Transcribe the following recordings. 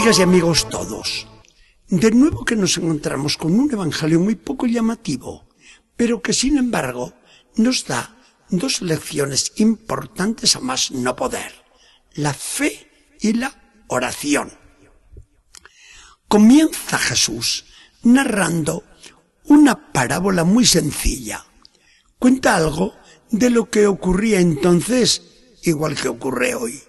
Amigas y amigos todos, de nuevo que nos encontramos con un evangelio muy poco llamativo, pero que sin embargo nos da dos lecciones importantes a más no poder, la fe y la oración. Comienza Jesús narrando una parábola muy sencilla. Cuenta algo de lo que ocurría entonces, igual que ocurre hoy.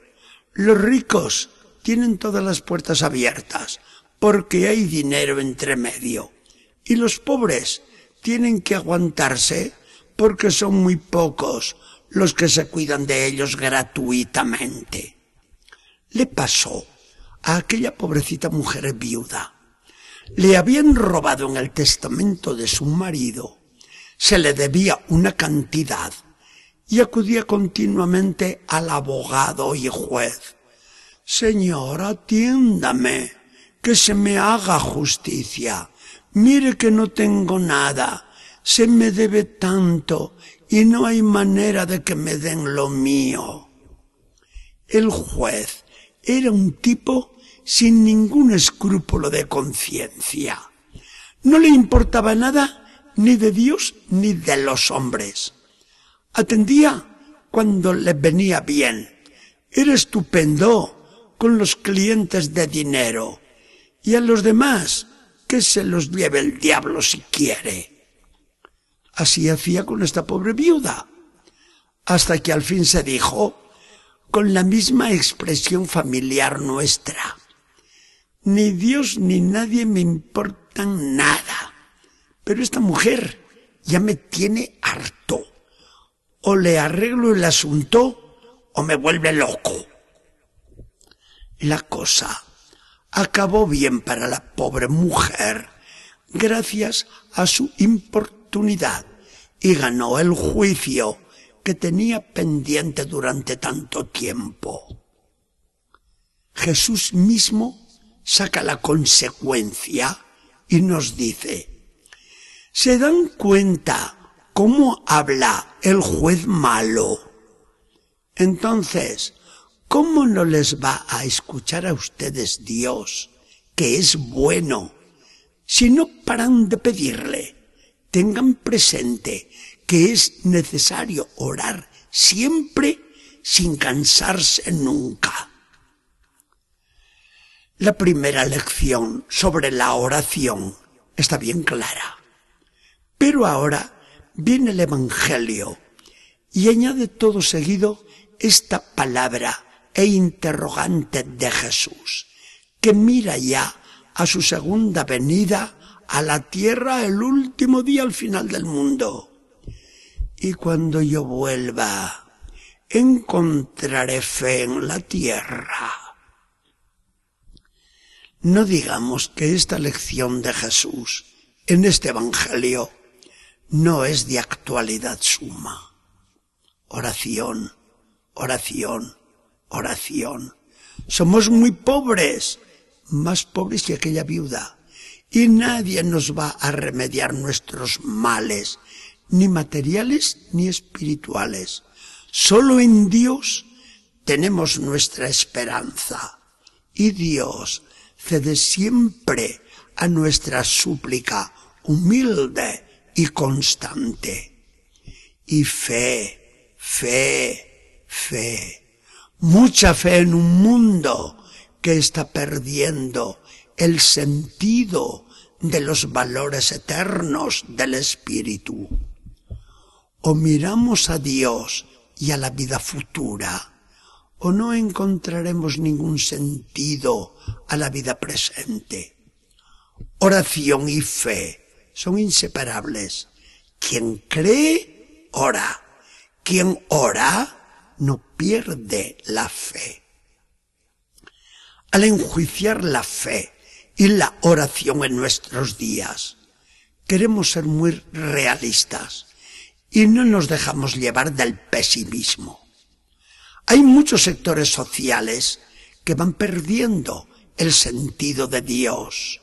Los ricos tienen todas las puertas abiertas porque hay dinero entre medio. Y los pobres tienen que aguantarse porque son muy pocos los que se cuidan de ellos gratuitamente. Le pasó a aquella pobrecita mujer viuda. Le habían robado en el testamento de su marido. Se le debía una cantidad y acudía continuamente al abogado y juez Señor, atiéndame, que se me haga justicia. Mire que no tengo nada, se me debe tanto y no hay manera de que me den lo mío. El juez era un tipo sin ningún escrúpulo de conciencia. No le importaba nada ni de Dios ni de los hombres. Atendía cuando le venía bien. Era estupendo con los clientes de dinero y a los demás que se los lleve el diablo si quiere. Así hacía con esta pobre viuda, hasta que al fin se dijo, con la misma expresión familiar nuestra, ni Dios ni nadie me importan nada, pero esta mujer ya me tiene harto. O le arreglo el asunto o me vuelve loco. La cosa acabó bien para la pobre mujer gracias a su importunidad y ganó el juicio que tenía pendiente durante tanto tiempo. Jesús mismo saca la consecuencia y nos dice, ¿se dan cuenta cómo habla el juez malo? Entonces, ¿Cómo no les va a escuchar a ustedes Dios, que es bueno, si no paran de pedirle? Tengan presente que es necesario orar siempre sin cansarse nunca. La primera lección sobre la oración está bien clara. Pero ahora viene el Evangelio y añade todo seguido esta palabra e interrogante de Jesús, que mira ya a su segunda venida a la tierra el último día al final del mundo. Y cuando yo vuelva, encontraré fe en la tierra. No digamos que esta lección de Jesús en este Evangelio no es de actualidad suma. Oración, oración, oración. Somos muy pobres, más pobres que aquella viuda, y nadie nos va a remediar nuestros males, ni materiales ni espirituales. Solo en Dios tenemos nuestra esperanza, y Dios cede siempre a nuestra súplica humilde y constante. Y fe, fe, fe mucha fe en un mundo que está perdiendo el sentido de los valores eternos del espíritu. O miramos a Dios y a la vida futura, o no encontraremos ningún sentido a la vida presente. Oración y fe son inseparables. Quien cree, ora. Quien ora, no pierde la fe. Al enjuiciar la fe y la oración en nuestros días, queremos ser muy realistas y no nos dejamos llevar del pesimismo. Hay muchos sectores sociales que van perdiendo el sentido de Dios.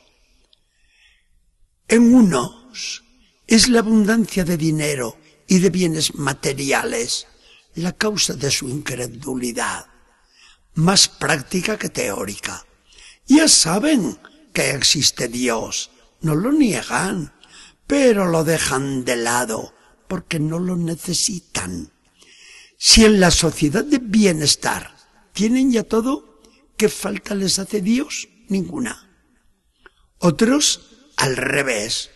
En unos es la abundancia de dinero y de bienes materiales la causa de su incredulidad, más práctica que teórica. Ya saben que existe Dios, no lo niegan, pero lo dejan de lado porque no lo necesitan. Si en la sociedad de bienestar tienen ya todo, ¿qué falta les hace Dios? Ninguna. Otros, al revés,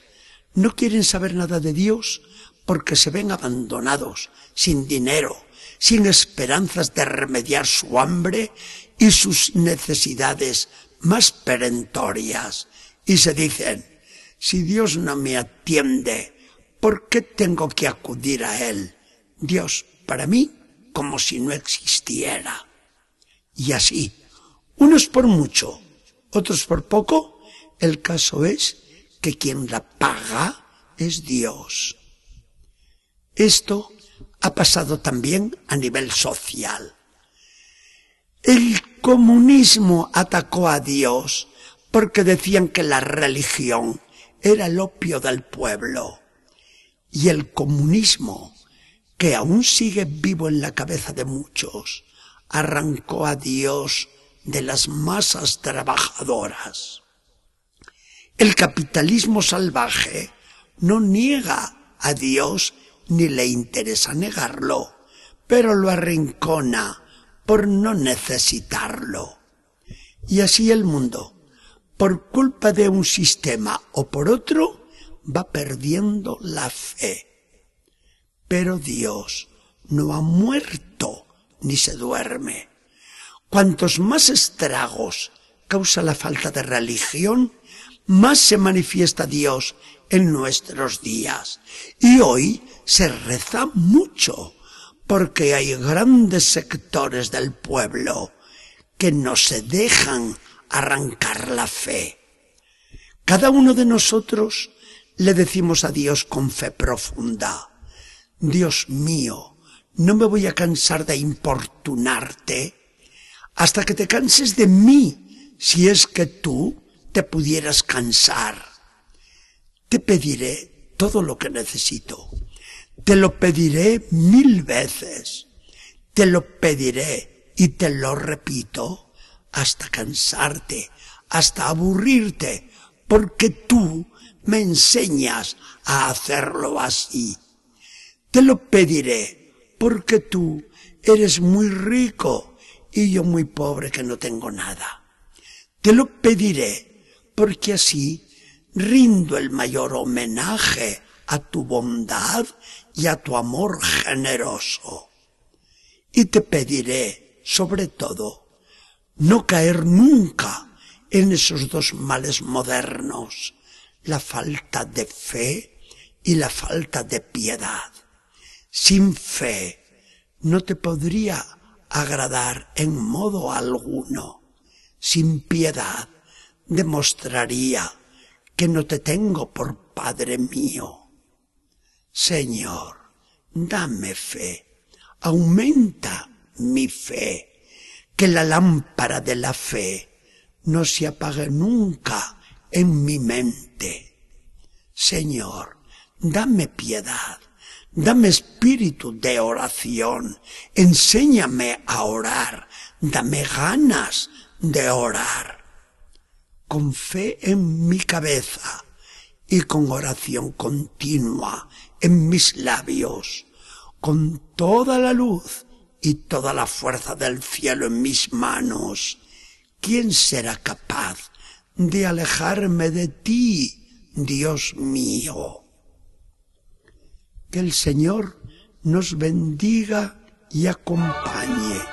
no quieren saber nada de Dios porque se ven abandonados, sin dinero, sin esperanzas de remediar su hambre y sus necesidades más perentorias. Y se dicen, si Dios no me atiende, ¿por qué tengo que acudir a Él? Dios, para mí, como si no existiera. Y así, unos por mucho, otros por poco, el caso es que quien la paga es Dios. Esto ha pasado también a nivel social. El comunismo atacó a Dios porque decían que la religión era el opio del pueblo. Y el comunismo, que aún sigue vivo en la cabeza de muchos, arrancó a Dios de las masas trabajadoras. El capitalismo salvaje no niega a Dios ni le interesa negarlo, pero lo arrincona por no necesitarlo. Y así el mundo, por culpa de un sistema o por otro, va perdiendo la fe. Pero Dios no ha muerto ni se duerme. Cuantos más estragos causa la falta de religión, más se manifiesta Dios en nuestros días. Y hoy se reza mucho porque hay grandes sectores del pueblo que no se dejan arrancar la fe. Cada uno de nosotros le decimos a Dios con fe profunda, Dios mío, no me voy a cansar de importunarte hasta que te canses de mí, si es que tú te pudieras cansar. Te pediré todo lo que necesito. Te lo pediré mil veces. Te lo pediré y te lo repito hasta cansarte, hasta aburrirte, porque tú me enseñas a hacerlo así. Te lo pediré porque tú eres muy rico y yo muy pobre que no tengo nada. Te lo pediré porque así rindo el mayor homenaje a tu bondad y a tu amor generoso. Y te pediré, sobre todo, no caer nunca en esos dos males modernos, la falta de fe y la falta de piedad. Sin fe no te podría agradar en modo alguno. Sin piedad demostraría que no te tengo por Padre mío. Señor, dame fe, aumenta mi fe, que la lámpara de la fe no se apague nunca en mi mente. Señor, dame piedad, dame espíritu de oración, enséñame a orar, dame ganas de orar. Con fe en mi cabeza y con oración continua en mis labios, con toda la luz y toda la fuerza del cielo en mis manos, ¿quién será capaz de alejarme de ti, Dios mío? Que el Señor nos bendiga y acompañe.